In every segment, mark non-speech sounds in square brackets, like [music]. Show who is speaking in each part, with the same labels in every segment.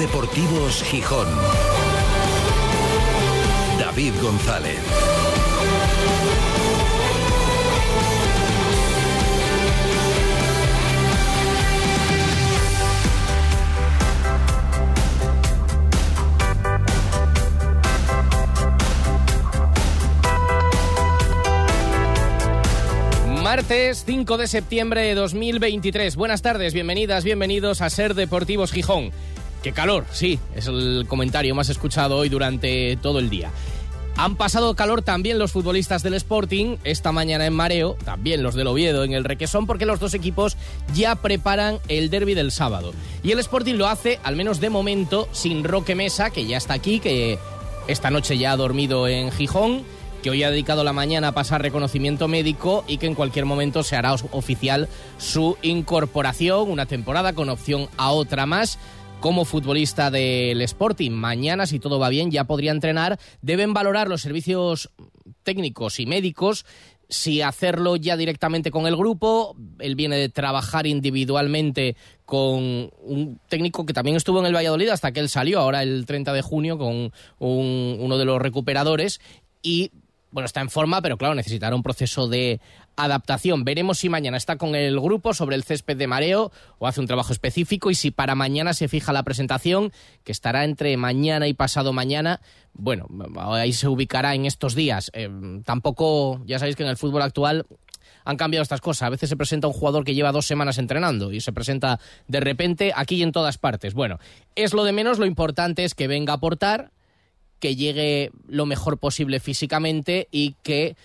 Speaker 1: Deportivos Gijón. David González.
Speaker 2: Martes 5 de septiembre de 2023. Buenas tardes, bienvenidas, bienvenidos a Ser Deportivos Gijón. Qué calor, sí, es el comentario más escuchado hoy durante todo el día. Han pasado calor también los futbolistas del Sporting, esta mañana en mareo, también los del Oviedo en el Requesón, porque los dos equipos ya preparan el derby del sábado. Y el Sporting lo hace, al menos de momento, sin Roque Mesa, que ya está aquí, que esta noche ya ha dormido en Gijón que hoy ha dedicado la mañana a pasar reconocimiento médico y que en cualquier momento se hará oficial su incorporación, una temporada con opción a otra más como futbolista del Sporting. Mañana, si todo va bien, ya podría entrenar. Deben valorar los servicios técnicos y médicos si hacerlo ya directamente con el grupo. Él viene de trabajar individualmente con un técnico que también estuvo en el Valladolid hasta que él salió, ahora el 30 de junio, con uno de los recuperadores. Y bueno, está en forma, pero claro, necesitará un proceso de adaptación. Veremos si mañana está con el grupo sobre el césped de mareo o hace un trabajo específico y si para mañana se fija la presentación, que estará entre mañana y pasado mañana. Bueno, ahí se ubicará en estos días. Eh, tampoco, ya sabéis que en el fútbol actual han cambiado estas cosas. A veces se presenta un jugador que lleva dos semanas entrenando y se presenta de repente aquí y en todas partes. Bueno, es lo de menos, lo importante es que venga a aportar que llegue lo mejor posible físicamente y que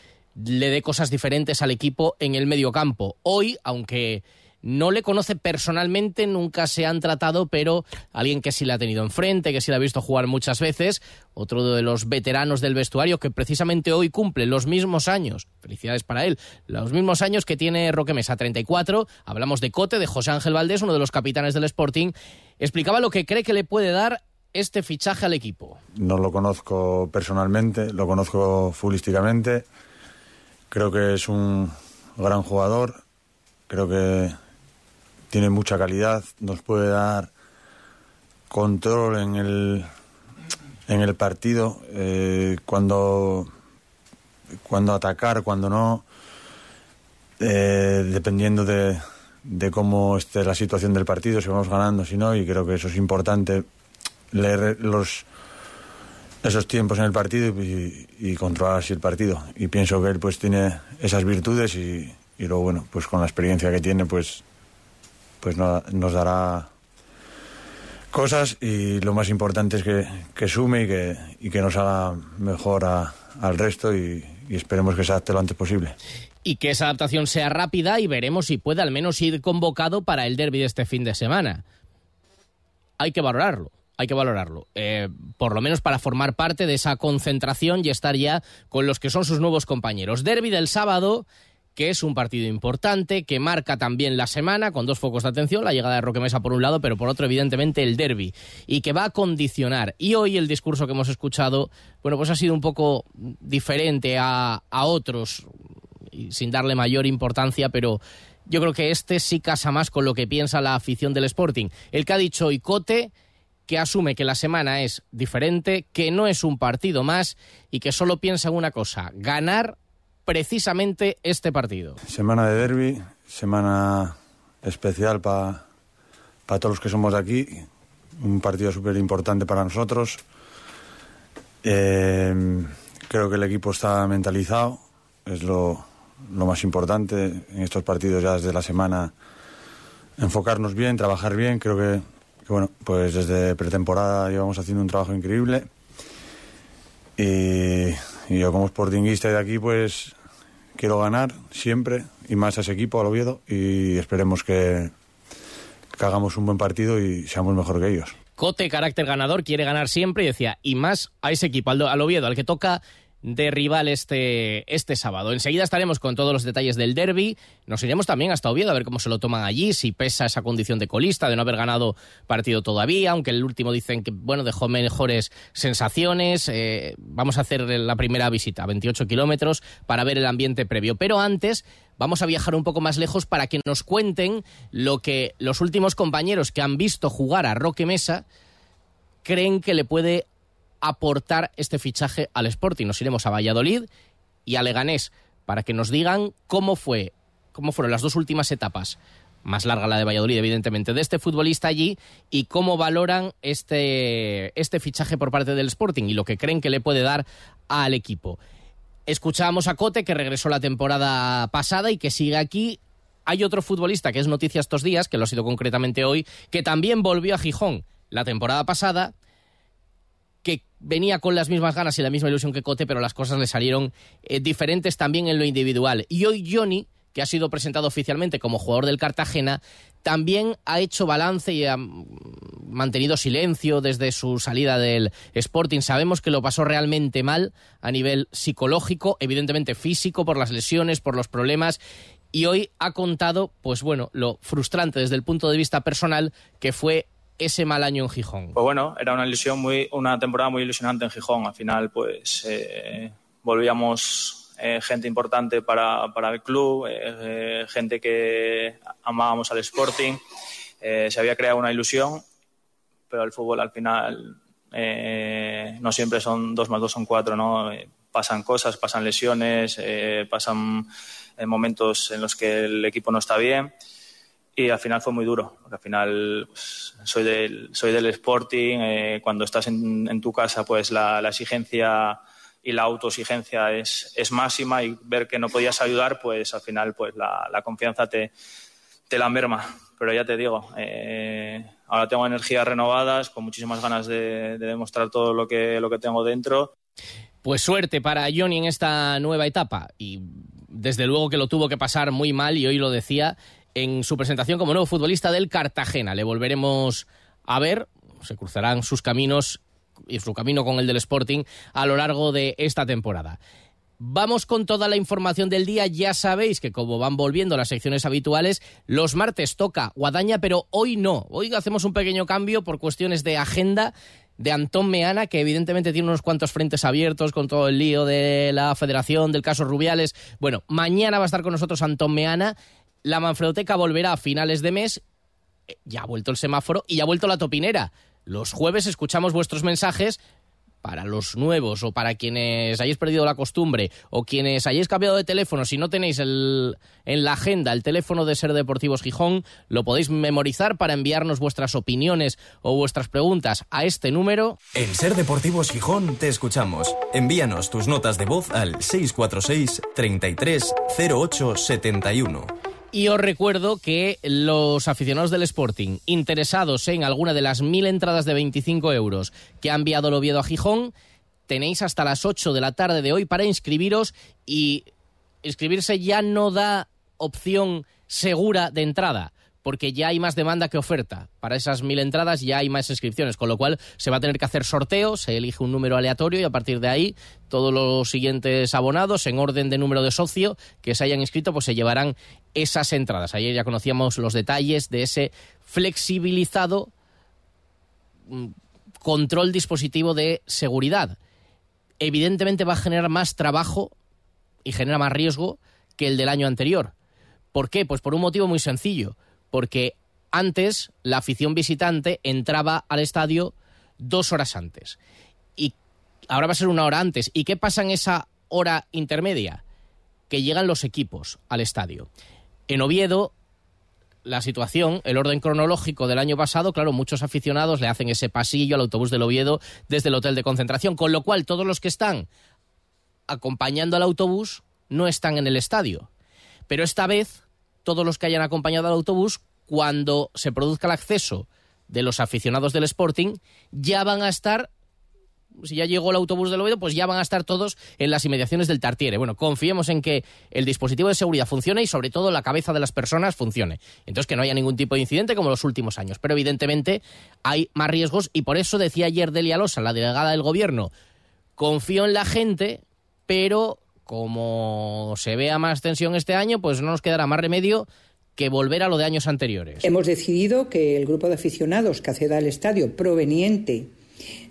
Speaker 2: le dé cosas diferentes al equipo en el medio campo. Hoy, aunque no le conoce personalmente, nunca se han tratado, pero alguien que sí le ha tenido enfrente, que sí le ha visto jugar muchas veces, otro de los veteranos del vestuario que precisamente hoy cumple los mismos años, felicidades para él, los mismos años que tiene Roque Mesa, 34, hablamos de Cote, de José Ángel Valdés, uno de los capitanes del Sporting, explicaba lo que cree que le puede dar este fichaje al equipo?
Speaker 3: No lo conozco personalmente, lo conozco futbolísticamente. Creo que es un gran jugador. Creo que tiene mucha calidad. Nos puede dar control en el, en el partido. Eh, cuando, cuando atacar, cuando no. Eh, dependiendo de, de cómo esté la situación del partido, si vamos ganando, si no, y creo que eso es importante leer los esos tiempos en el partido y, controlar así el partido. Y pienso que él pues tiene esas virtudes y, luego bueno, pues con la experiencia que tiene pues pues nos dará cosas y lo más importante es que, sume y que, y que nos haga mejor al resto y, y esperemos que se adapte lo antes posible
Speaker 2: y que esa adaptación sea rápida y veremos si puede al menos ir convocado para el derby de este fin de semana. Hay que valorarlo hay que valorarlo. Eh, por lo menos para formar parte de esa concentración y estar ya con los que son sus nuevos compañeros. Derby del sábado que es un partido importante, que marca también la semana, con dos focos de atención, la llegada de Roque Mesa por un lado, pero por otro, evidentemente, el derby, y que va a condicionar. Y hoy el discurso que hemos escuchado, bueno, pues ha sido un poco diferente a, a otros, sin darle mayor importancia, pero yo creo que este sí casa más con lo que piensa la afición del Sporting. El que ha dicho Icote que asume que la semana es diferente, que no es un partido más y que solo piensa en una cosa, ganar precisamente este partido.
Speaker 3: Semana de derby, semana especial para todos los que somos de aquí, un partido súper importante para nosotros. Eh, creo que el equipo está mentalizado, es lo, lo más importante en estos partidos ya desde la semana. Enfocarnos bien, trabajar bien, creo que bueno, pues desde pretemporada llevamos haciendo un trabajo increíble. Y, yo como sportinguista de aquí, pues quiero ganar siempre y más a ese equipo, al Oviedo, y esperemos que, que hagamos un buen partido y seamos mejor que ellos.
Speaker 2: Cote, carácter ganador, quiere ganar siempre y decía, y más a ese equipo, al Oviedo, al que toca de rival este, este sábado. Enseguida estaremos con todos los detalles del derby. Nos iremos también hasta Oviedo a ver cómo se lo toman allí, si pesa esa condición de colista, de no haber ganado partido todavía, aunque el último dicen que, bueno, dejó mejores sensaciones. Eh, vamos a hacer la primera visita, 28 kilómetros, para ver el ambiente previo. Pero antes vamos a viajar un poco más lejos para que nos cuenten lo que los últimos compañeros que han visto jugar a Roque Mesa creen que le puede aportar este fichaje al Sporting. Nos iremos a Valladolid y a Leganés para que nos digan cómo fue, cómo fueron las dos últimas etapas más larga la de Valladolid, evidentemente, de este futbolista allí y cómo valoran este, este fichaje por parte del Sporting y lo que creen que le puede dar al equipo. Escuchábamos a Cote, que regresó la temporada pasada y que sigue aquí. Hay otro futbolista que es noticia estos días, que lo ha sido concretamente hoy, que también volvió a Gijón la temporada pasada, que venía con las mismas ganas y la misma ilusión que Cote, pero las cosas le salieron eh, diferentes también en lo individual. Y hoy Johnny que ha sido presentado oficialmente como jugador del Cartagena, también ha hecho balance y ha mantenido silencio desde su salida del Sporting. Sabemos que lo pasó realmente mal a nivel psicológico, evidentemente físico, por las lesiones, por los problemas. Y hoy ha contado, pues bueno, lo frustrante desde el punto de vista personal que fue ese mal año en Gijón.
Speaker 4: Pues bueno, era una ilusión muy, una temporada muy ilusionante en Gijón. Al final, pues eh, volvíamos eh, gente importante para, para el club, eh, eh, gente que amábamos al Sporting. se había creado una ilusión, pero el fútbol al final no siempre son dos más dos son cuatro, ¿no? pasan cosas, pasan lesiones, pasan momentos en los que el equipo no está bien y al final fue muy duro, porque al final pues, soy, del, soy del Sporting, cuando estás en, en, tu casa pues la, la exigencia y la autoexigencia es, es máxima y ver que no podías ayudar, pues al final pues la, la confianza te, te la merma. Pero ya te digo, eh, ahora tengo energías renovadas, con muchísimas ganas de, de, demostrar todo lo que, lo que tengo dentro.
Speaker 2: Pues suerte para Johnny en esta nueva etapa y desde luego que lo tuvo que pasar muy mal y hoy lo decía en su presentación como nuevo futbolista del Cartagena. Le volveremos a ver, se cruzarán sus caminos y su camino con el del Sporting a lo largo de esta temporada. Vamos con toda la información del día. Ya sabéis que como van volviendo las secciones habituales, los martes toca Guadaña, pero hoy no. Hoy hacemos un pequeño cambio por cuestiones de agenda de Antón Meana, que evidentemente tiene unos cuantos frentes abiertos con todo el lío de la federación, del caso Rubiales. Bueno, mañana va a estar con nosotros Antón Meana. La Manfredoteca volverá a finales de mes. Ya ha vuelto el semáforo y ya ha vuelto la topinera. Los jueves escuchamos vuestros mensajes para los nuevos o para quienes hayáis perdido la costumbre o quienes hayáis cambiado de teléfono, si no tenéis el, en la agenda el teléfono de Ser Deportivos Gijón, lo podéis memorizar para enviarnos vuestras opiniones o vuestras preguntas a este número.
Speaker 5: En Ser Deportivos Gijón te escuchamos. Envíanos tus notas de voz al 646 33 08 71.
Speaker 2: Y os recuerdo que los aficionados del Sporting interesados en alguna de las mil entradas de 25 euros que ha enviado el Oviedo a Gijón, tenéis hasta las 8 de la tarde de hoy para inscribiros y inscribirse ya no da opción segura de entrada porque ya hay más demanda que oferta. Para esas mil entradas ya hay más inscripciones, con lo cual se va a tener que hacer sorteo, se elige un número aleatorio y a partir de ahí todos los siguientes abonados en orden de número de socio que se hayan inscrito pues se llevarán esas entradas. Ayer ya conocíamos los detalles de ese flexibilizado mm, control dispositivo de seguridad. Evidentemente va a generar más trabajo y genera más riesgo que el del año anterior. ¿Por qué? Pues por un motivo muy sencillo porque antes la afición visitante entraba al estadio dos horas antes y ahora va a ser una hora antes. ¿Y qué pasa en esa hora intermedia? Que llegan los equipos al estadio. En Oviedo, la situación, el orden cronológico del año pasado, claro, muchos aficionados le hacen ese pasillo al autobús del Oviedo desde el hotel de concentración, con lo cual todos los que están acompañando al autobús no están en el estadio. Pero esta vez todos los que hayan acompañado al autobús, cuando se produzca el acceso de los aficionados del Sporting, ya van a estar si ya llegó el autobús del Oviedo, pues ya van a estar todos en las inmediaciones del Tartiere. Bueno, confiemos en que el dispositivo de seguridad funcione y sobre todo la cabeza de las personas funcione. Entonces que no haya ningún tipo de incidente como los últimos años. Pero evidentemente hay más riesgos y por eso decía ayer Delia Losa, la delegada del gobierno, confío en la gente, pero como se vea más tensión este año, pues no nos quedará más remedio que volver a lo de años anteriores.
Speaker 6: Hemos decidido que el grupo de aficionados que acceda al estadio proveniente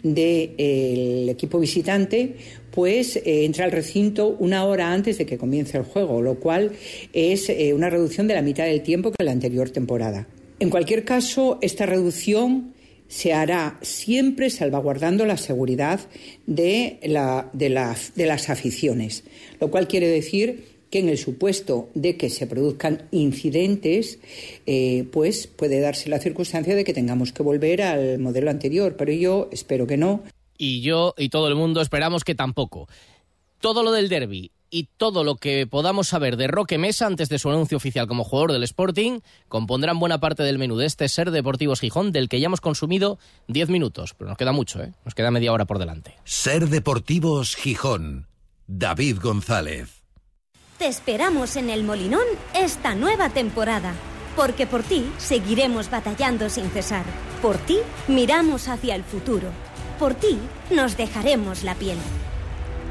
Speaker 6: del de, equipo visitante pues eh, entra al recinto una hora antes de que comience el juego, lo cual es eh, una reducción de la mitad del tiempo que la anterior temporada. En cualquier caso, esta reducción se hará siempre salvaguardando la seguridad de, la, de, de las aficiones, lo cual quiere decir que en el supuesto de que se produzcan incidentes, eh, pues puede darse la circunstancia de que tengamos que volver al modelo anterior, pero yo espero que no.
Speaker 2: Y yo y todo el mundo esperamos que tampoco. Todo lo del derby y todo lo que podamos saber de Roque Mesa antes de su anuncio oficial como jugador del Sporting compondrán buena parte del menú de este Ser Deportivos Gijón del que ya hemos consumido 10 minutos, pero nos queda mucho, ¿eh? nos queda media hora por delante.
Speaker 1: Ser Deportivos Gijón, David González.
Speaker 7: Te esperamos en el Molinón esta nueva temporada, porque por ti seguiremos batallando sin cesar. Por ti miramos hacia el futuro. Por ti nos dejaremos la piel.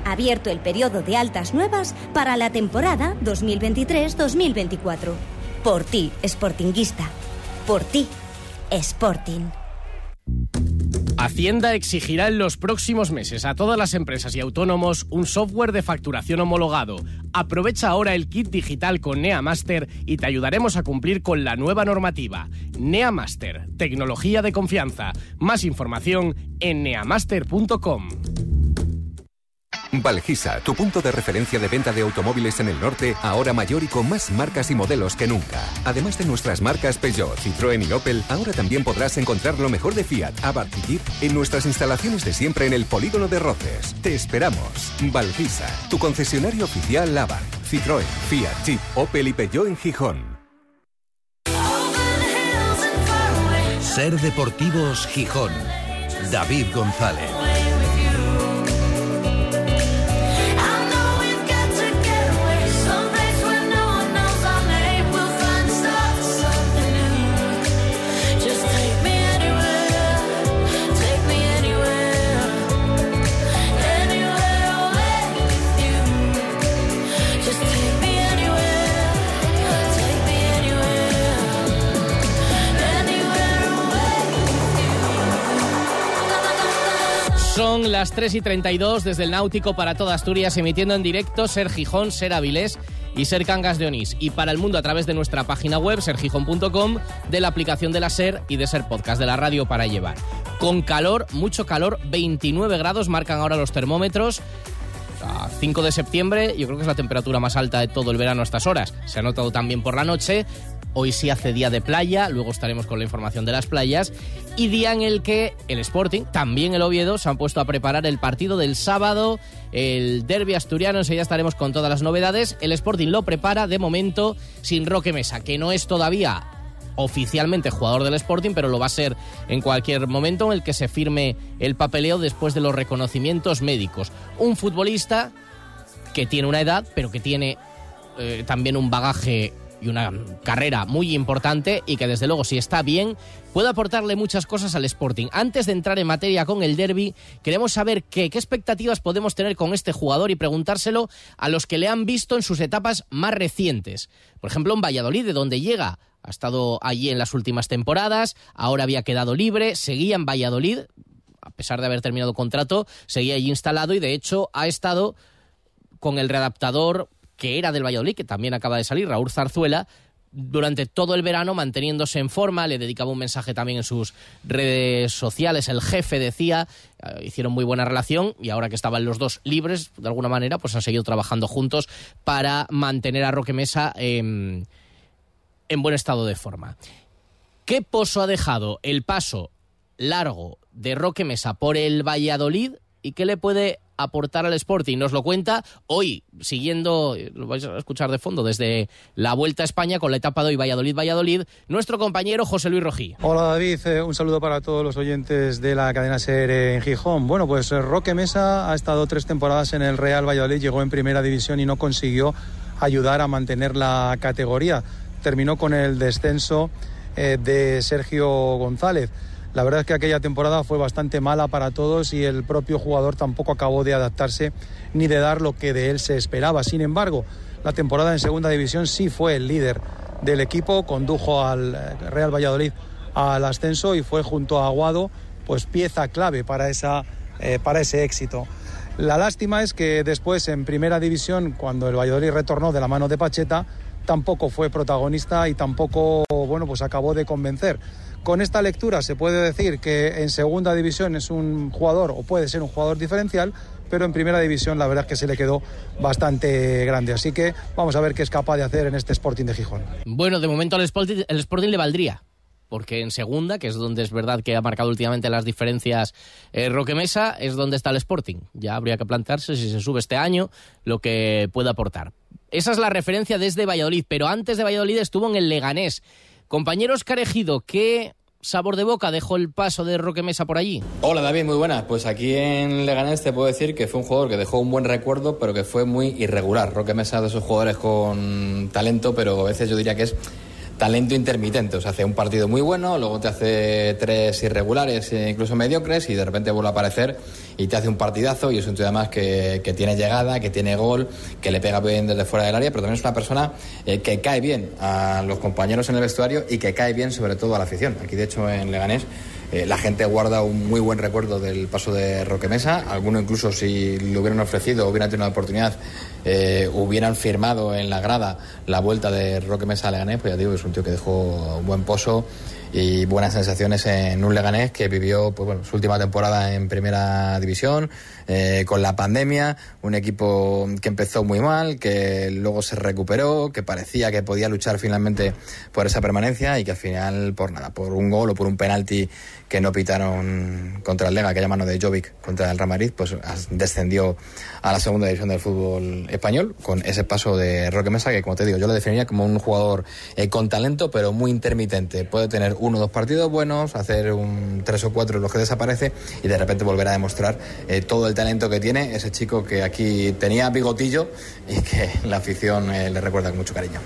Speaker 7: Abierto el periodo de altas nuevas para la temporada 2023-2024. Por ti, Sportinguista. Por ti, Sporting.
Speaker 2: Hacienda exigirá en los próximos meses a todas las empresas y autónomos un software de facturación homologado. Aprovecha ahora el kit digital con NeaMaster y te ayudaremos a cumplir con la nueva normativa. NeaMaster, tecnología de confianza. Más información en neamaster.com.
Speaker 8: Valgisa, tu punto de referencia de venta de automóviles en el norte, ahora mayor y con más marcas y modelos que nunca. Además de nuestras marcas Peugeot, Citroën y Opel, ahora también podrás encontrar lo mejor de Fiat, Abarth y Jeep en nuestras instalaciones de siempre en el Polígono de Roces. Te esperamos. Valgisa, tu concesionario oficial Abarth, Citroën, Fiat, Jeep, Opel y Peugeot en Gijón.
Speaker 1: Ser Deportivos Gijón. David González.
Speaker 2: Las 3 y 32 desde el Náutico para toda Asturias, emitiendo en directo Ser Gijón, Ser Avilés y Ser Cangas de Onís. Y para el mundo a través de nuestra página web, sergijón.com, de la aplicación de la Ser y de Ser Podcast, de la radio para llevar. Con calor, mucho calor, 29 grados marcan ahora los termómetros. A 5 de septiembre, yo creo que es la temperatura más alta de todo el verano a estas horas. Se ha notado también por la noche, Hoy sí hace día de playa, luego estaremos con la información de las playas. Y día en el que el Sporting, también el Oviedo, se han puesto a preparar el partido del sábado, el derby asturiano. Enseguida estaremos con todas las novedades. El Sporting lo prepara de momento sin Roque Mesa, que no es todavía oficialmente jugador del Sporting, pero lo va a ser en cualquier momento en el que se firme el papeleo después de los reconocimientos médicos. Un futbolista que tiene una edad, pero que tiene eh, también un bagaje y una carrera muy importante y que desde luego si está bien puede aportarle muchas cosas al Sporting. Antes de entrar en materia con el derby, queremos saber qué, qué expectativas podemos tener con este jugador y preguntárselo a los que le han visto en sus etapas más recientes. Por ejemplo, en Valladolid, de donde llega. Ha estado allí en las últimas temporadas, ahora había quedado libre, seguía en Valladolid, a pesar de haber terminado contrato, seguía allí instalado y de hecho ha estado con el readaptador que era del Valladolid, que también acaba de salir, Raúl Zarzuela, durante todo el verano manteniéndose en forma, le dedicaba un mensaje también en sus redes sociales, el jefe decía, eh, hicieron muy buena relación y ahora que estaban los dos libres, de alguna manera, pues han seguido trabajando juntos para mantener a Roque Mesa en buen estado de forma. ¿Qué pozo ha dejado el paso largo de Roque Mesa por el Valladolid y qué le puede aportar al Sporting. Nos lo cuenta hoy, siguiendo, lo vais a escuchar de fondo, desde la Vuelta a España con la etapa de hoy Valladolid-Valladolid, nuestro compañero José Luis Rojí.
Speaker 9: Hola David, eh, un saludo para todos los oyentes de la cadena SER en Gijón. Bueno, pues eh, Roque Mesa ha estado tres temporadas en el Real Valladolid, llegó en primera división y no consiguió ayudar a mantener la categoría. Terminó con el descenso eh, de Sergio González. La verdad es que aquella temporada fue bastante mala para todos y el propio jugador tampoco acabó de adaptarse ni de dar lo que de él se esperaba. Sin embargo, la temporada en segunda división sí fue el líder del equipo, condujo al eh, Real Valladolid al ascenso y fue junto a Aguado pues pieza clave para, esa, eh, para ese éxito. La lástima es que después en primera división, cuando el Valladolid retornó de la mano de Pacheta, tampoco fue protagonista y tampoco bueno, pues acabó de convencer Con esta lectura se puede decir que en segunda división es un jugador o puede ser un jugador diferencial, pero en primera división la verdad es que se le quedó bastante grande. Así que vamos a ver qué es capaz de hacer en este Sporting de Gijón.
Speaker 2: Bueno, de momento el Sporting, el Sporting le valdría porque en segunda, que es donde es verdad que ha marcado últimamente las diferencias eh, Roque Mesa, es donde está el Sporting. Ya habría que plantearse si se sube este año lo que puede aportar. Esa es la referencia desde Valladolid, pero antes de Valladolid estuvo en el Leganés. Compañeros Carejido, ¿qué sabor de boca dejó el paso de Roque Mesa por allí?
Speaker 10: Hola David, muy buenas. Pues aquí en Leganés te puedo decir que fue un jugador que dejó un buen recuerdo, pero que fue muy irregular. Roque Mesa de esos jugadores con talento, pero a veces yo diría que es talento intermitente. O sea, hace un partido muy bueno, luego te hace tres irregulares, e incluso mediocres, y de repente vuelve a aparecer y te hace un partidazo. Y es un tío además que, que tiene llegada, que tiene gol, que le pega bien desde fuera del área, pero también es una persona eh, que cae bien a los compañeros en el vestuario y que cae bien sobre todo a la afición. Aquí, de hecho, en Leganés. Eh, la gente guarda un muy buen recuerdo del paso de Roque Mesa. Algunos incluso si le hubieran ofrecido, hubieran tenido la oportunidad, eh, hubieran firmado en la grada la vuelta de Roque Mesa a Leganés. Pues ya digo, es un tío que dejó buen pozo y buenas sensaciones en un Leganés que vivió pues, bueno, su última temporada en primera división, eh, con la pandemia, un equipo que empezó muy mal, que luego se recuperó, que parecía que podía luchar finalmente por esa permanencia y que al final, por nada, por un gol o por un penalti que no pitaron contra el Lega, aquella mano de Jovic contra el Real pues descendió a la segunda división del fútbol español con ese paso de Roque Mesa, que como te digo, yo lo definiría como un jugador eh, con talento, pero muy intermitente. Puede tener uno o dos partidos buenos, hacer un tres o cuatro en los que desaparece y de repente volver a demostrar eh, todo el talento que tiene ese chico que aquí tenía bigotillo y que [laughs] la afición eh, le recuerda con mucho cariño.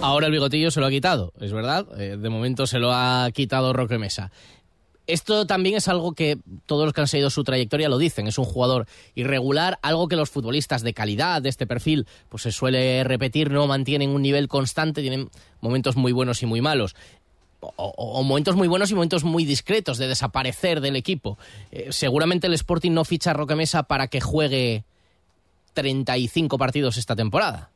Speaker 2: Ahora el bigotillo se lo ha quitado, es verdad. Eh, de momento se lo ha quitado Roque Mesa. Esto también es algo que todos los que han seguido su trayectoria lo dicen. Es un jugador irregular, algo que los futbolistas de calidad de este perfil pues se suele repetir, no mantienen un nivel constante, tienen momentos muy buenos y muy malos. O, momentos muy buenos y momentos muy discretos de desaparecer del equipo. Eh, seguramente el Sporting no ficha a Roque Mesa para que juegue 35 partidos esta temporada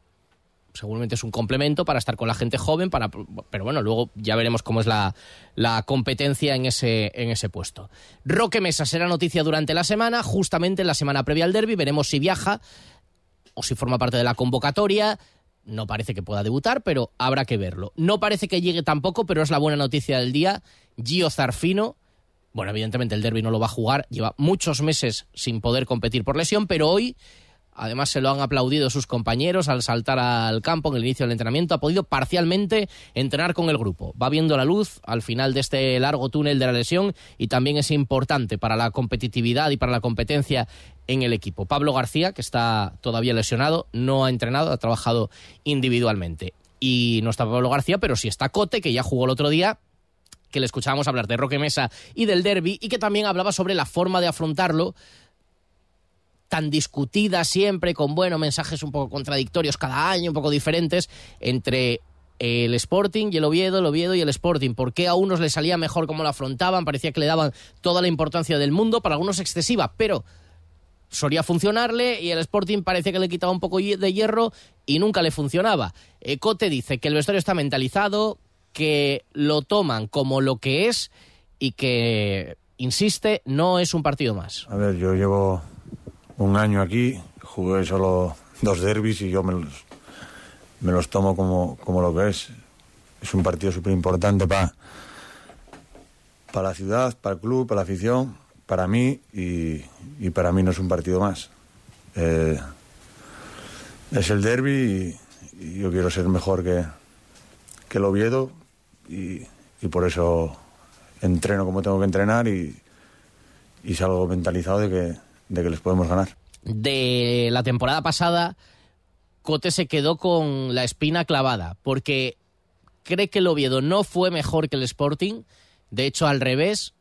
Speaker 2: seguramente es un complemento para estar con la gente joven, para, pero bueno, luego ya veremos cómo es la, la competencia en ese, en ese puesto. Roque Mesa será noticia durante la semana, justamente en la semana previa al derby, veremos si viaja o si forma parte de la convocatoria. No parece que pueda debutar, pero habrá que verlo. No parece que llegue tampoco, pero es la buena noticia del día. Gio Zarfino, bueno, evidentemente el derby no lo va a jugar, lleva muchos meses sin poder competir por lesión, pero hoy Además, se lo han aplaudido sus compañeros al saltar al campo en el inicio del entrenamiento. Ha podido parcialmente entrenar con el grupo. Va viendo la luz al final de este largo túnel de la lesión y también es importante para la competitividad y para la competencia en el equipo. Pablo García, que está todavía lesionado, no ha entrenado, ha trabajado individualmente. Y no está Pablo García, pero sí está Cote, que ya jugó el otro día que le escuchábamos hablar de Roque Mesa y del derby y que también hablaba sobre la forma de afrontarlo tan discutida siempre, con bueno, mensajes un poco contradictorios cada año, un poco diferentes, entre el Sporting y el Oviedo, el Oviedo y el Sporting. ¿Por qué a unos les salía mejor cómo lo afrontaban? Parecía que le daban toda la importancia del mundo, para algunos excesiva, pero solía funcionarle y el Sporting parecía que le quitaba un poco de hierro y nunca le funcionaba. Cote dice que el vestuario está mentalizado, que lo toman como lo que es y que, insiste, no es un partido más.
Speaker 3: A ver, yo llevo un año aquí, jugué solo dos derbis y yo me los, me los tomo como, como lo que es. Es un partido súper importante para la ciudad, para el club, para la afición, para mí y, y para mí no es un partido más. Eh, es el derby y, y, yo quiero ser mejor que, que el Oviedo y, y, por eso entreno como tengo que entrenar y, y salgo mentalizado de que, de que les podemos ganar.
Speaker 2: De la temporada pasada, Cote se quedó con la espina clavada, porque cree que el Oviedo no fue mejor que el Sporting, de hecho al revés,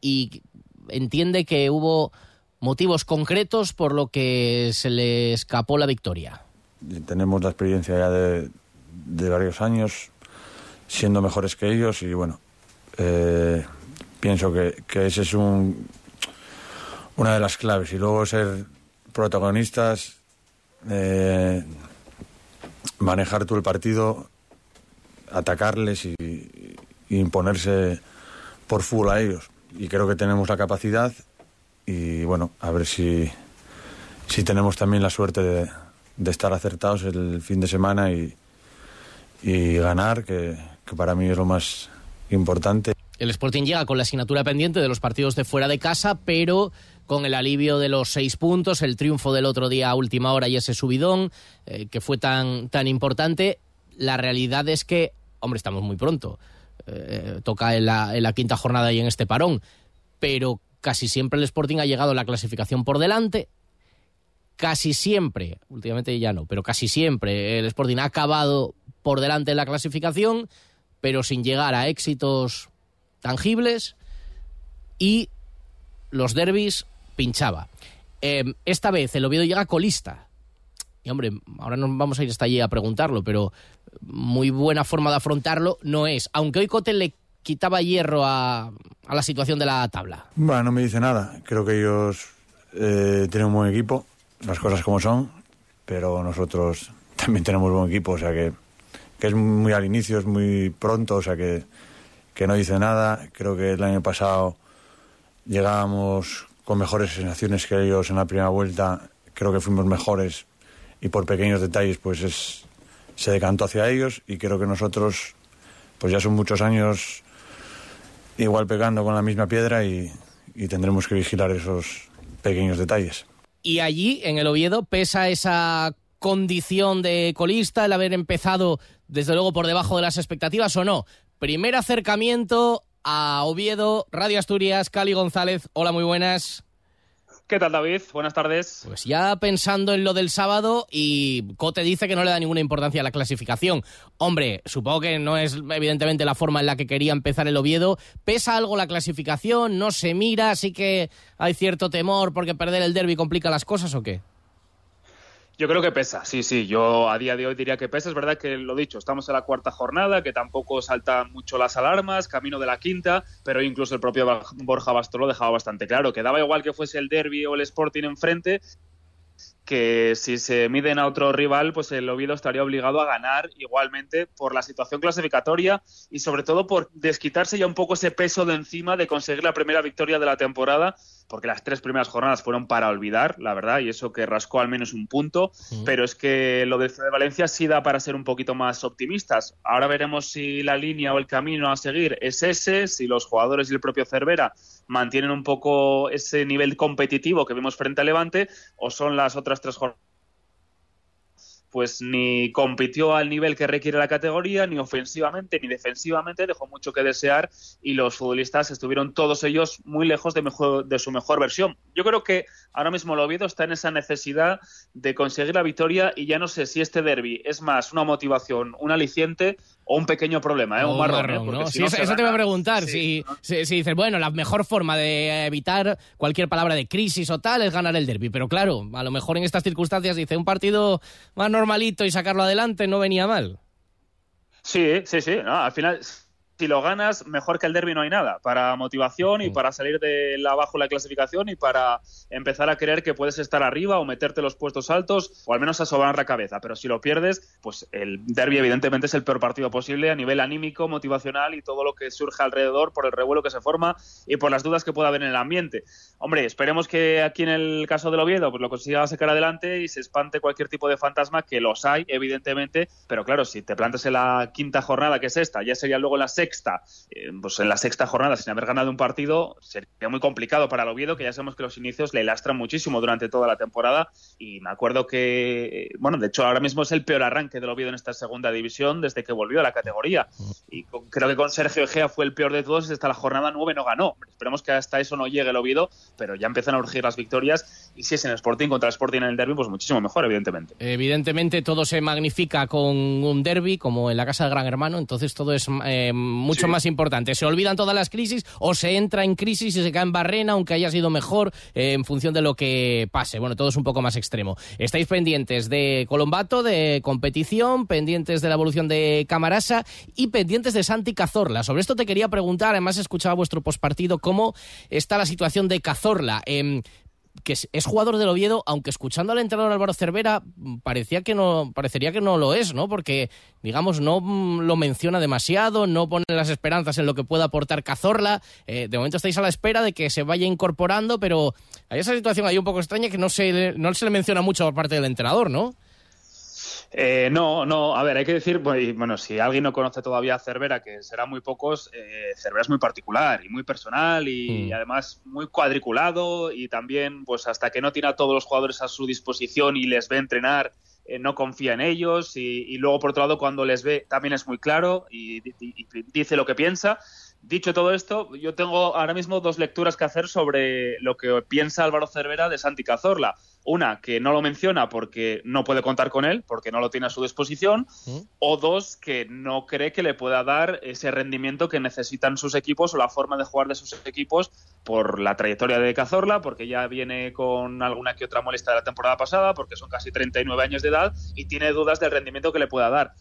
Speaker 2: y entiende que hubo motivos concretos por lo que se le escapó la victoria.
Speaker 3: Tenemos la experiencia ya de, de varios años siendo mejores que ellos y bueno, eh, pienso que, que ese es un, una de las claves. Y luego ser protagonistas, eh, manejar tú el partido, atacarles y, imponerse por full a ellos. Y creo que tenemos la capacidad y bueno, a ver si, si tenemos también la suerte de, de estar acertados el fin de semana y, y ganar, que, que para mí es lo más importante.
Speaker 2: El Sporting llega con la asignatura pendiente de los partidos de fuera de casa, pero con el alivio de los seis puntos, el triunfo del otro día a última hora y ese subidón eh, que fue tan, tan importante. La realidad es que, hombre, estamos muy pronto. Eh, toca en la, en la quinta jornada y en este parón. Pero casi siempre el Sporting ha llegado a la clasificación por delante. Casi siempre, últimamente ya no, pero casi siempre el Sporting ha acabado por delante de la clasificación, pero sin llegar a éxitos tangibles. Y los derbis pinchaba. Eh, esta vez el Oviedo llega colista. Y hombre, ahora nos vamos a ir hasta allí a preguntarlo, pero muy buena forma de afrontarlo no es. Aunque hoy Cote le quitaba hierro a, a la situación de la tabla.
Speaker 3: Bueno, no me dice nada. Creo que ellos eh, tienen un buen equipo, las cosas como son, pero nosotros también tenemos buen equipo, o sea que, que es muy al inicio, es muy pronto, o sea que, que no dice nada. Creo que el año pasado llegábamos con mejores sensaciones que ellos en la primera vuelta. Creo que fuimos mejores y por pequeños detalles pues es, se decantó hacia ellos y creo que nosotros pues ya son muchos años igual pegando con la misma piedra y, y tendremos que vigilar esos pequeños detalles.
Speaker 2: Y allí, en el Oviedo, pesa esa condición de colista, el haber empezado desde luego por debajo de las expectativas o no. Primer acercamiento a Oviedo, Radio Asturias, Cali González. Hola, muy buenas.
Speaker 11: ¿Qué tal, David? Buenas tardes.
Speaker 2: Pues ya pensando en lo del sábado y Cote dice que no le da ninguna importancia a la clasificación. Hombre, supongo que no es evidentemente la forma en la que quería empezar el Oviedo. ¿Pesa algo la clasificación? ¿No se mira? ¿Sí que hay cierto temor porque perder el derby complica las cosas o qué?
Speaker 11: Yo creo que pesa, sí, sí. Yo a día de hoy diría que pesa. Es verdad que lo dicho, estamos en la cuarta jornada, que tampoco saltan mucho las alarmas, camino de la quinta, pero incluso el propio Borja Bastolo dejaba bastante claro que daba igual que fuese el derby o el Sporting enfrente, que si se miden a otro rival, pues el Oviedo estaría obligado a ganar igualmente por la situación clasificatoria y sobre todo por desquitarse ya un poco ese peso de encima de conseguir la primera victoria de la temporada, porque las tres primeras jornadas fueron para olvidar, la verdad, y eso que rascó al menos un punto, sí. pero es que lo de Valencia sí da para ser un poquito más optimistas. Ahora veremos si la línea o el camino a seguir es ese, si los jugadores y el propio Cervera mantienen un poco ese nivel competitivo que vimos frente a Levante o son las otras tres jornadas pues ni compitió al nivel que requiere la categoría, ni ofensivamente ni defensivamente, dejó mucho que desear y los futbolistas estuvieron todos ellos muy lejos de, mejor, de su mejor versión. Yo creo que ahora mismo el Oviedo está en esa necesidad de conseguir la victoria y ya no sé si este derby es más una motivación, un aliciente o un pequeño problema, ¿eh? un marrón.
Speaker 2: marrón
Speaker 11: ¿eh?
Speaker 2: ¿no? Si sí, no eso, eso te voy a preguntar. Sí, si, si, si, dices, bueno, la mejor forma de evitar cualquier palabra de crisis o tal es ganar el derby. Pero claro, a lo mejor en estas circunstancias dice un partido más normalito y sacarlo adelante no venía mal.
Speaker 11: Sí, sí, sí. Al final si lo ganas, mejor que el derby no hay nada. Para motivación y para salir de la abajo la clasificación y para empezar a creer que puedes estar arriba o meterte los puestos altos o al menos asobar la cabeza. Pero si lo pierdes, pues el derby evidentemente es el peor partido posible a nivel anímico, motivacional y todo lo que surge alrededor por el revuelo que se forma y por las dudas que pueda haber en el ambiente. Hombre, esperemos que aquí en el caso del Oviedo pues lo consiga sacar adelante y se espante cualquier tipo de fantasma, que los hay, evidentemente, pero claro, si te plantas en la quinta jornada, que es esta, ya sería luego en la sexta sexta, eh, pues en la sexta jornada sin haber ganado un partido, sería muy complicado para el Oviedo, que ya sabemos que los inicios le lastran muchísimo durante toda la temporada. Y me acuerdo que, bueno, de hecho ahora mismo es el peor arranque del Oviedo en esta segunda división desde que volvió a la categoría. Y con, creo que con Sergio Egea fue el peor de todos, hasta la jornada nueve no ganó. Esperemos que hasta eso no llegue el Oviedo, pero ya empiezan a urgir las victorias. Y si es en el Sporting contra el Sporting en el derby, pues muchísimo mejor, evidentemente.
Speaker 2: Evidentemente todo se magnifica con un derby, como en la casa del Gran Hermano, entonces todo es eh, mucho sí. más importante. Se olvidan todas las crisis o se entra en crisis y se cae en barrena, aunque haya sido mejor eh, en función de lo que pase. Bueno, todo es un poco más extremo. Estáis pendientes de Colombato, de competición, pendientes de la evolución de Camarasa y pendientes de Santi Cazorla. Sobre esto te quería preguntar, además escuchaba vuestro postpartido, cómo está la situación de Cazorla. Eh, que es, jugador del Oviedo, aunque escuchando al entrenador Álvaro Cervera parecía que no, parecería que no lo es, ¿no? Porque, digamos, no mm, lo menciona demasiado, no pone las esperanzas en lo que pueda aportar Cazorla. Eh, de momento estáis a la espera de que se vaya incorporando, pero hay esa situación ahí un poco extraña que no se, no se le menciona mucho por parte del entrenador, ¿no?
Speaker 11: Eh, no, no, a ver, hay que decir, bueno, si alguien no conoce todavía a Cervera, que será muy pocos, eh, Cervera es muy particular y muy personal y, mm. además muy cuadriculado y también, pues hasta que no tiene a todos los jugadores a su disposición y les ve entrenar, eh, no confía en ellos y, luego, por otro lado, cuando les ve, también es muy claro y dice lo que piensa. Dicho todo esto, yo tengo ahora mismo dos lecturas que hacer sobre lo que piensa Álvaro Cervera de Santi Cazorla. Una, que no lo menciona porque no puede contar con él, porque no lo tiene a su disposición. ¿Mm? O dos, que no cree que le pueda dar ese rendimiento que necesitan sus equipos o la forma de jugar de sus equipos por la trayectoria de Cazorla, porque ya viene con alguna que otra molestia de la temporada pasada, porque son casi 39 años de edad y tiene dudas del rendimiento que le pueda dar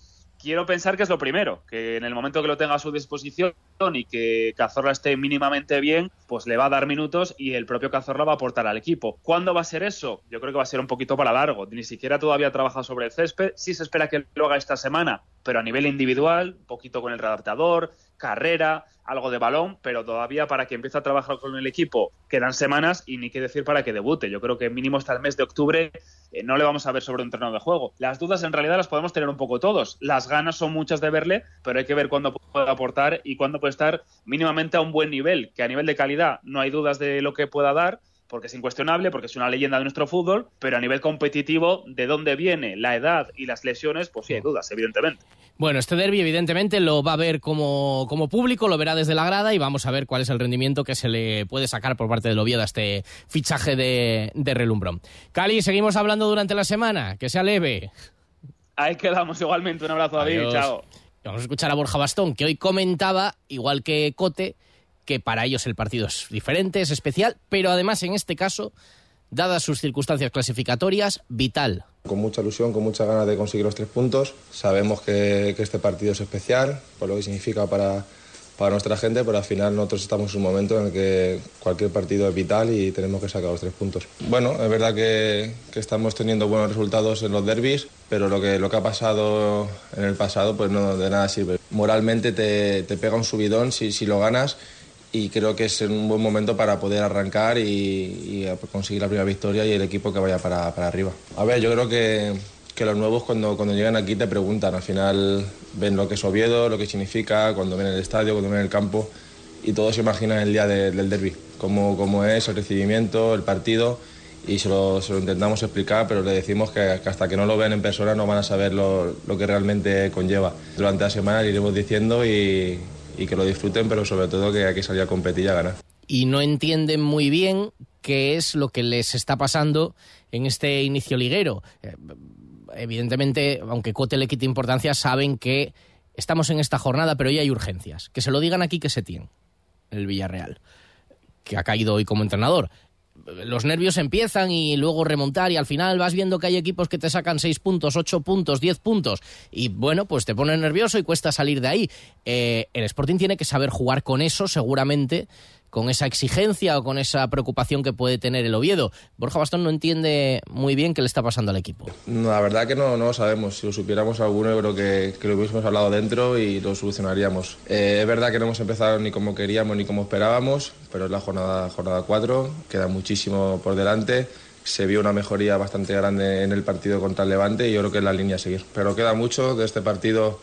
Speaker 11: quiero pensar que es lo primero, que en el momento que lo tenga a su disposición y que Cazorla esté mínimamente bien, pues le va a dar minutos y el propio Cazorla va a aportar al equipo. ¿Cuándo va a ser eso? Yo creo que va a ser un poquito para largo. Ni siquiera todavía ha trabajado sobre el césped. Sí se espera que lo haga esta semana, pero a nivel individual, un poquito con el readaptador, carrera, algo de balón, pero todavía para que empiece a trabajar con el equipo quedan semanas y ni qué decir para que debute. Yo creo que mínimo hasta el mes de octubre eh, no le vamos a ver sobre un terreno de juego. Las dudas en realidad las podemos tener un poco todos. Las ganas son muchas de verle, pero hay que ver cuándo puede aportar y cuándo puede estar mínimamente a un buen nivel, que a nivel de calidad no hay dudas de lo que pueda dar, porque es incuestionable, porque es una leyenda de nuestro fútbol, pero a nivel competitivo, de dónde viene la edad y las lesiones, pues sí hay dudas, evidentemente.
Speaker 2: Bueno, este derby evidentemente lo va a ver como, como público, lo verá desde la grada y vamos a ver cuál es el rendimiento que se le puede sacar por parte del Oviedo a este fichaje de, de Relumbrón. Cali, seguimos hablando durante la semana, que sea leve.
Speaker 11: Ahí quedamos igualmente, un abrazo David, chao.
Speaker 2: Vamos a escuchar a Borja Bastón, que hoy comentaba, igual que Cote, que para ellos el partido es diferente, es especial, pero además en este caso, dadas sus circunstancias clasificatorias, vital.
Speaker 12: Con mucha ilusión, con muchas ganas de conseguir los tres puntos. Sabemos que, este partido es especial, por lo que significa para, para nuestra gente, pero al final nosotros estamos en un momento en el que cualquier partido es vital y tenemos que sacar los tres puntos. Bueno, es verdad que, que estamos teniendo buenos resultados en los derbis, pero lo que, lo que ha pasado en el pasado pues no de nada sirve. Moralmente te, te pega un subidón si, si lo ganas y creo que es un buen momento para poder arrancar y, conseguir la primera victoria y el equipo que vaya para, para arriba. A ver, yo creo que, que, los nuevos cuando, cuando llegan aquí te preguntan, al final ven lo que es Oviedo, lo que significa, cuando ven el estadio, cuando ven el campo y todos se imaginan el día del derby, cómo, cómo es el recibimiento, el partido y se lo, intentamos explicar, pero le decimos que, hasta que no lo vean en persona no van a saber lo, lo, que realmente conlleva. Durante la semana le iremos diciendo y, y que lo disfruten, pero sobre todo que hay que salir a competir y a ganar.
Speaker 2: Y no entienden muy bien qué es lo que les está pasando en este inicio liguero. Eh, evidentemente, aunque Cote le quite importancia, saben que estamos en esta jornada, pero hoy hay urgencias. Que se lo digan aquí que se tiene el Villarreal, que ha caído hoy como entrenador los nervios empiezan y luego remontar y al final vas viendo que hay equipos que te sacan 6 puntos, 8 puntos, 10 puntos y bueno, pues te pones nervioso y cuesta salir de ahí. Eh, el Sporting tiene que saber jugar con eso seguramente con esa exigencia o con esa preocupación que puede tener el Oviedo. Borja Bastón no entiende muy bien qué le está pasando al equipo.
Speaker 12: La verdad que no, no lo sabemos. Si lo supiéramos alguno, yo creo que, que lo hubiésemos hablado dentro y lo solucionaríamos. Eh, es verdad que no hemos empezado ni como queríamos ni como esperábamos, pero es la jornada, jornada 4, queda muchísimo por delante. Se vio una mejoría bastante grande en el partido contra el Levante y yo creo que es la línea a seguir. Pero queda mucho de este partido.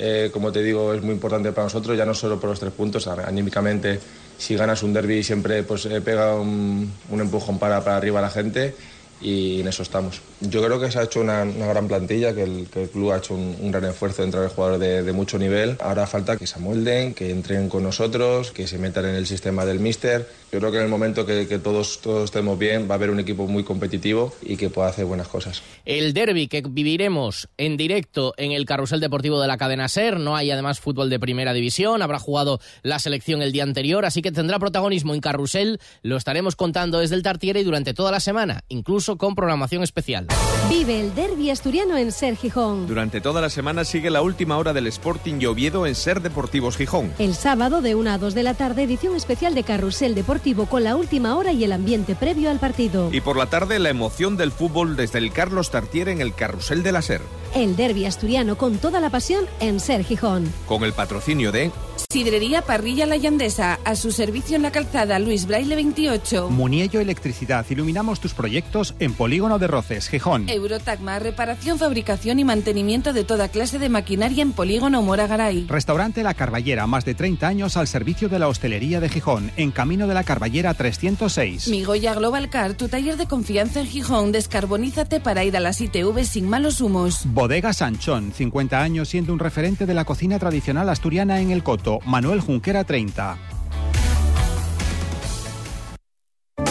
Speaker 12: Eh, como te digo, es muy importante para nosotros, ya no solo por los tres puntos, anímicamente si ganas un derby siempre pues eh, pega un, empujón para, para arriba a la gente y en eso estamos. Yo creo que se ha hecho una, gran plantilla, que el, club ha hecho un, gran esfuerzo de entrar jugadores de, mucho nivel. Ahora falta que se amolden, que entren con nosotros, que se metan en el sistema del míster. Yo creo que en el momento que, todos, todos estemos bien va a haber un equipo muy competitivo y que pueda hacer buenas cosas.
Speaker 2: El derby que viviremos en directo en el carrusel deportivo de la cadena SER. No hay además fútbol de primera división. Habrá jugado la selección el día anterior, así que tendrá protagonismo en carrusel. Lo estaremos contando desde el Tartiere y durante toda la semana, incluso incluso con programación especial.
Speaker 13: Vive el derby asturiano en Ser Gijón.
Speaker 14: Durante toda la semana sigue la última hora del Sporting y Oviedo en Ser Deportivos Gijón.
Speaker 13: El sábado de 1 a 2 de la tarde, edición especial de Carrusel Deportivo con la última hora y el ambiente previo al partido.
Speaker 14: Y por la tarde la emoción del fútbol desde el Carlos Tartier en el Carrusel de la Ser.
Speaker 13: El derby asturiano con toda la pasión en Ser Gijón.
Speaker 14: Con el patrocinio de
Speaker 15: Sidrería Parrilla La Yandesa, a su servicio en la calzada Luis Braille 28.
Speaker 16: Muniello Electricidad, iluminamos tus proyectos en Polígono de Roces, Gijón.
Speaker 15: Eurotagma, reparación, fabricación y mantenimiento de toda clase de maquinaria en Polígono Moragaray.
Speaker 16: Restaurante La Carballera, más de 30 años al servicio de la hostelería de Gijón, en Camino de la Carballera 306.
Speaker 15: Migoya Global Car, tu taller de confianza en Gijón, descarbonízate para ir a las ITV sin malos humos.
Speaker 16: Bodega Sanchón, 50 años siendo un referente de la cocina tradicional asturiana en el Coto. Manuel Junquera 30.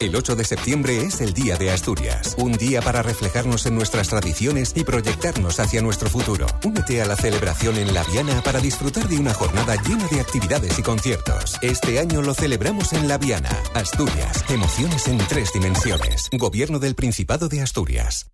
Speaker 8: El 8 de septiembre es el Día de Asturias, un día para reflejarnos en nuestras tradiciones y proyectarnos hacia nuestro futuro. Únete a la celebración en La Viana para disfrutar de una jornada llena de actividades y conciertos. Este año lo celebramos en La Viana, Asturias, emociones en tres dimensiones. Gobierno del Principado de Asturias.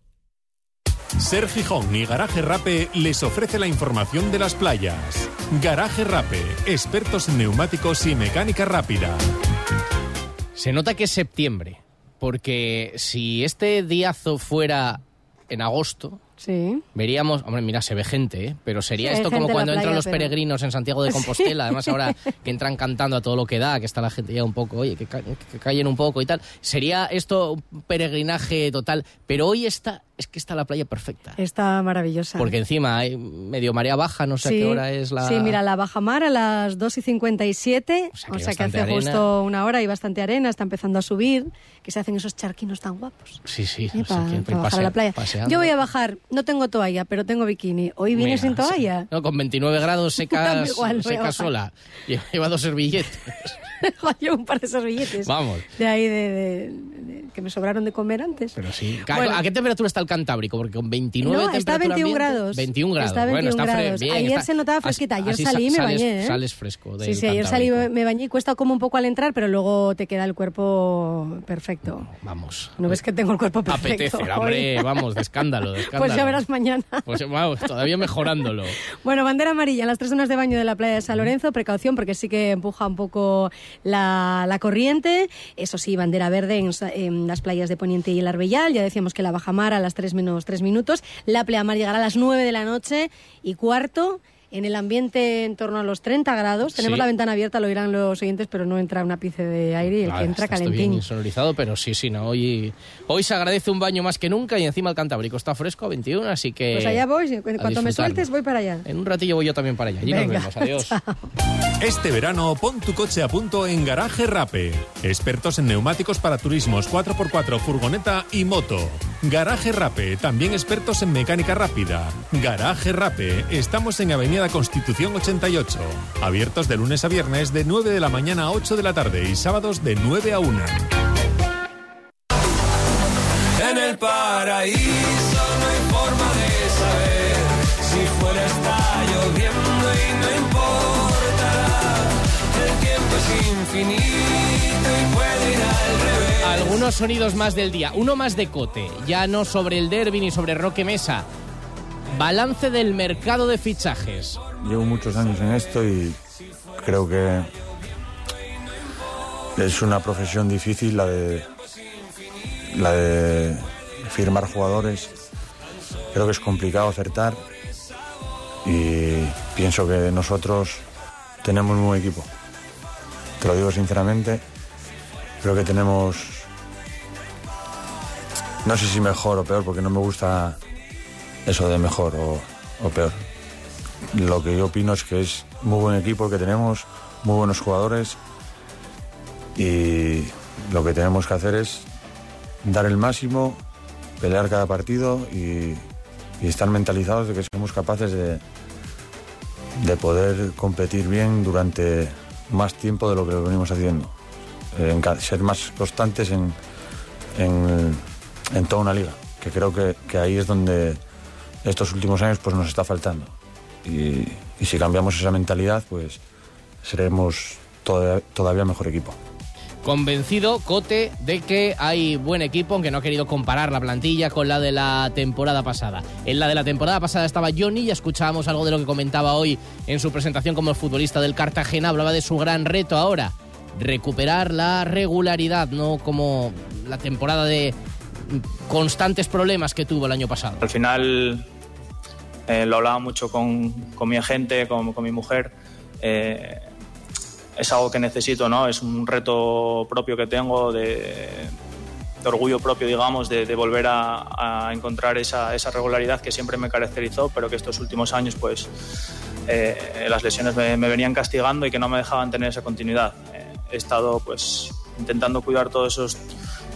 Speaker 17: Ser Gijón y Garaje Rape les ofrece la información de las playas. Garaje Rape, expertos en neumáticos y mecánica rápida.
Speaker 2: Se nota que es septiembre, porque si este diazo fuera en agosto,
Speaker 18: Sí.
Speaker 2: veríamos, hombre, mira, se ve gente, ¿eh? pero sería
Speaker 18: Sí,
Speaker 2: esto como cuando entran los
Speaker 18: pero-
Speaker 2: peregrinos en Santiago de
Speaker 18: Sí.
Speaker 2: Compostela, además ahora [laughs] que entran cantando a todo lo que da, que está la gente ya un poco, oye, que, ca- que callen un poco y tal. Sería esto un peregrinaje total, pero hoy está, es que está la playa perfecta.
Speaker 18: Está maravillosa.
Speaker 2: Porque encima hay medio marea baja, no sé a qué hora es la...
Speaker 18: Sí, mira, la bajamar a las 2 y 57, o sea
Speaker 2: que
Speaker 18: que,
Speaker 2: bastante
Speaker 18: hace
Speaker 2: arena.
Speaker 18: justo una hora y bastante arena, está empezando a subir, que se hacen esos charquinos tan guapos.
Speaker 2: Sí, sí, o sea,
Speaker 18: para,
Speaker 2: que
Speaker 18: para
Speaker 2: pase-
Speaker 18: bajar a la playa.
Speaker 2: paseando.
Speaker 18: Yo voy a bajar, no tengo toalla, pero tengo bikini. Hoy vienes
Speaker 2: Mira,
Speaker 18: sin toalla.
Speaker 2: No, con 29 grados [laughs] secas,
Speaker 18: Igual voy a
Speaker 2: secas
Speaker 18: bajar.
Speaker 2: sola. Lleva, [laughs] lleva dos servilletes. [laughs]
Speaker 18: Llevo un par de servilletes.
Speaker 2: Vamos.
Speaker 18: De ahí, de, de- de- que me sobraron de comer antes.
Speaker 2: Pero sí.
Speaker 18: Bueno.
Speaker 2: ¿A qué temperatura está el Cantábrico? Porque con 29
Speaker 18: No, está a
Speaker 2: temperatura
Speaker 18: 21
Speaker 2: ambiente-
Speaker 18: grados.
Speaker 2: 21 grados.
Speaker 18: Está
Speaker 2: bueno,
Speaker 18: 21
Speaker 2: está fre-
Speaker 18: grados.
Speaker 2: bien,
Speaker 18: Ayer
Speaker 2: está-
Speaker 18: se notaba fresquita. Ayer
Speaker 2: así
Speaker 18: salí y me
Speaker 2: sales-
Speaker 18: bañé. ¿eh?
Speaker 2: Sales fresco del
Speaker 18: Sí, sí, ayer salí, me bañé y cuesta como un poco al entrar, pero luego te queda el cuerpo perfecto.
Speaker 2: Vamos.
Speaker 18: ¿No ves que tengo el cuerpo perfecto?
Speaker 2: Apetece, hombre, vamos, de escándalo, de escándalo.
Speaker 18: Pues ya verás mañana. [laughs]
Speaker 2: Pues vamos, todavía mejorándolo.
Speaker 18: Bueno, bandera amarilla en las tres zonas de baño de la playa de San Lorenzo. Precaución porque sí que empuja un poco la, la corriente. Eso sí, bandera verde en, en las playas de Poniente y el Arbellal. Ya decíamos que la bajamar a las 3 menos 3 minutos. La pleamar llegará a las 9 de la noche y cuarto. En el ambiente en torno a los 30 grados. Tenemos
Speaker 2: Sí.
Speaker 18: la ventana abierta, lo oirán los oyentes, pero no entra un ápice de aire y el
Speaker 2: Ah,
Speaker 18: que entra
Speaker 2: está esto bien
Speaker 18: calentín.
Speaker 2: insonorizado, pero sí, sí, no. Hoy, hoy se agradece un baño más que nunca y encima el Cantábrico está fresco a 21, así que.
Speaker 18: Pues allá voy, en cuanto me sueltes voy para allá.
Speaker 2: En un ratillo voy yo también para allá. Allí
Speaker 18: Venga,
Speaker 2: nos vemos. Adiós. [laughs]
Speaker 17: Este verano pon tu coche a punto en Garaje Rape. Expertos en neumáticos para turismos 4x4, furgoneta y moto. Garaje Rape, también expertos en mecánica rápida. Garaje Rape, estamos en Avenida Constitución 88. Abiertos de lunes a viernes de 9 de la mañana a 8 de la tarde y sábados de 9 a 1.
Speaker 19: En el paraíso no hay forma de saber si fuera está lloviendo y no importa. El tiempo es infinito y puede ir al revés.
Speaker 2: Algunos sonidos más del día. Uno más de Cote, ya no sobre el derby ni sobre Roque Mesa. Balance del mercado de fichajes.
Speaker 3: Llevo muchos años en esto y creo que es una profesión difícil la de la de firmar jugadores. Creo que es complicado acertar y pienso que nosotros tenemos un buen equipo. te lo digo sinceramente. Creo que tenemos, no sé si mejor o peor, porque no me gusta eso de mejor o, peor. Lo que yo opino es que es muy buen equipo que tenemos, muy buenos jugadores y lo que tenemos que hacer es dar el máximo, pelear cada partido y, estar mentalizados de que somos capaces de, de poder competir bien durante más tiempo de lo que venimos haciendo. Ser más constantes en, en, toda una liga, que creo que ahí es donde estos últimos años pues nos está faltando. Y, si cambiamos esa mentalidad, pues seremos toda- todavía mejor equipo.
Speaker 2: Convencido, Cote, de que hay buen equipo, aunque no ha querido comparar la plantilla con la de la temporada pasada. En la de la temporada pasada estaba Johnny, ya escuchábamos algo de lo que comentaba hoy en su presentación como futbolista del Cartagena, hablaba de su gran reto ahora, recuperar la regularidad, no como la temporada de constantes problemas que tuvo el año pasado.
Speaker 20: Al final eh, lo hablaba mucho con, con mi agente, con, con mi mujer. eh, es algo que necesito, ¿no? Es un reto propio que tengo de, de orgullo propio, digamos, de, de volver a, a encontrar esa, esa regularidad que siempre me caracterizó, pero que estos últimos años, pues, eh, las lesiones me, me venían castigando y que no me dejaban tener esa continuidad. Eh, he estado, pues, intentando cuidar todos esos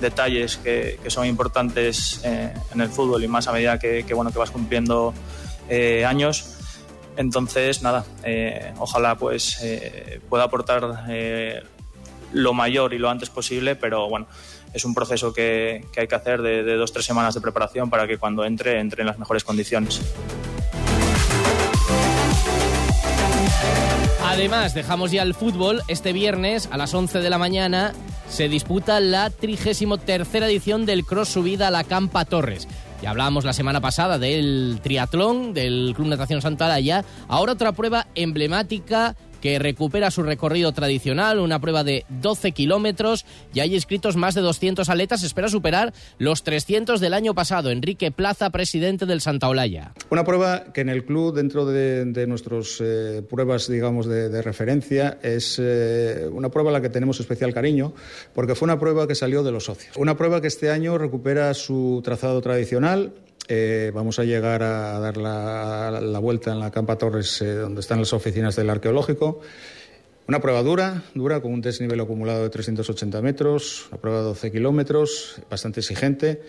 Speaker 20: detalles que, que son importantes eh, en el fútbol y más a medida que, que, bueno, que vas cumpliendo eh, años. Entonces, nada, eh, ojalá pues eh, pueda aportar eh, lo mayor y lo antes posible, pero bueno, es un proceso que, que hay que hacer de, de dos tres semanas de preparación para que cuando entre entre en las mejores condiciones.
Speaker 2: Además, dejamos ya el fútbol. Este viernes a las 11 de la mañana se disputa la 33 edición del Cross Subida a la Campa Torres. Ya hablábamos la semana pasada del triatlón del Club Natación Santa Alaya. Ahora otra prueba emblemática que recupera su recorrido tradicional, una prueba de 12 kilómetros. Ya hay inscritos más de 200 atletas. Espera superar los 300 del año pasado. Enrique Plaza, presidente del Santa Olaya.
Speaker 21: Una prueba que en el club, dentro de, nuestras eh, pruebas, digamos, de, de referencia, es eh, una prueba a la que tenemos especial cariño, porque fue una prueba que salió de los socios. Una prueba que este año recupera su trazado tradicional. Eh, vamos a llegar a dar la, vuelta en la Campa Torres, eh, donde están las oficinas del arqueológico. Una prueba dura, dura, con un desnivel acumulado de 380 metros, una prueba de 12 kilómetros, bastante exigente.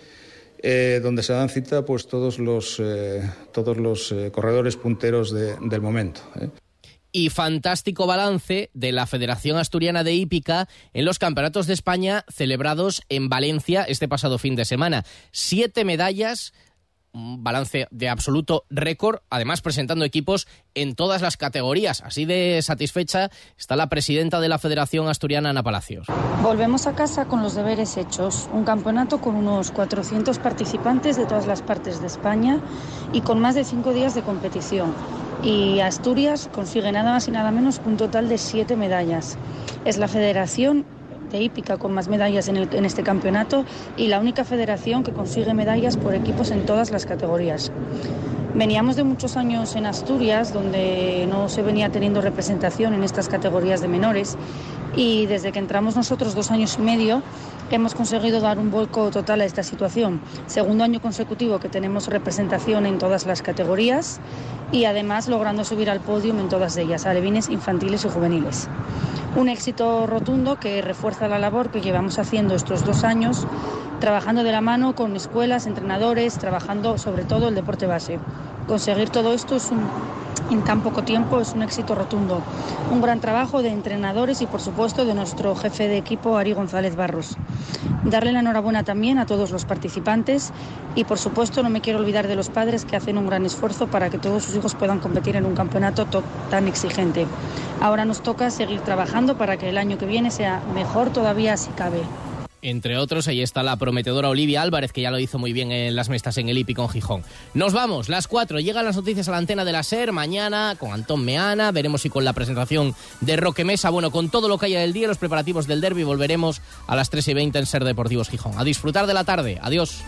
Speaker 21: Eh, donde se dan cita pues todos los, todos los corredores punteros de, del momento.
Speaker 2: y fantástico balance de la Federación Asturiana de Hípica en los Campeonatos de España celebrados en Valencia este pasado fin de semana. Siete medallas, un balance de absoluto récord, además presentando equipos en todas las categorías. Así de satisfecha está la presidenta de la Federación Asturiana, Ana Palacios.
Speaker 22: Volvemos a casa con los deberes hechos. Un campeonato con unos 400 participantes de todas las partes de España y con más de cinco días de competición. Y Asturias consigue nada más y nada menos un total de siete medallas. Es la federación hípica con más medallas en, este campeonato y la única federación que consigue medallas por equipos en todas las categorías. Veníamos de muchos años en Asturias donde no se venía teniendo representación en estas categorías de menores y desde que entramos nosotros dos años y medio hemos conseguido dar un vuelco total a esta situación. Segundo año consecutivo que tenemos representación en todas las categorías y además logrando subir al podio en todas ellas, alevines, infantiles y juveniles. Un éxito rotundo que refuerza la labor que llevamos haciendo estos dos años, trabajando de la mano con escuelas, entrenadores, trabajando sobre todo el deporte base. Conseguir todo esto en tan poco tiempo es un éxito rotundo. Un gran trabajo de entrenadores y por supuesto de nuestro jefe de equipo, Ari González Barros. Darle la enhorabuena también a todos los participantes y por supuesto no me quiero olvidar de los padres que hacen un gran esfuerzo para que todos sus hijos puedan competir en un campeonato tan exigente. Ahora nos toca seguir trabajando para que el año que viene sea mejor todavía si cabe.
Speaker 2: Entre otros, ahí está la prometedora Olivia Álvarez, que ya lo hizo muy bien en las mestas en el Hípico en Gijón. Nos vamos, las cuatro. Llegan las noticias a la antena de la SER mañana con Antón Meana. Veremos si con la presentación de Roque Mesa, bueno, con todo lo que haya del día, los preparativos del derby, volveremos a las 3 y 20 en SER Deportivos Gijón. A disfrutar de la tarde. Adiós.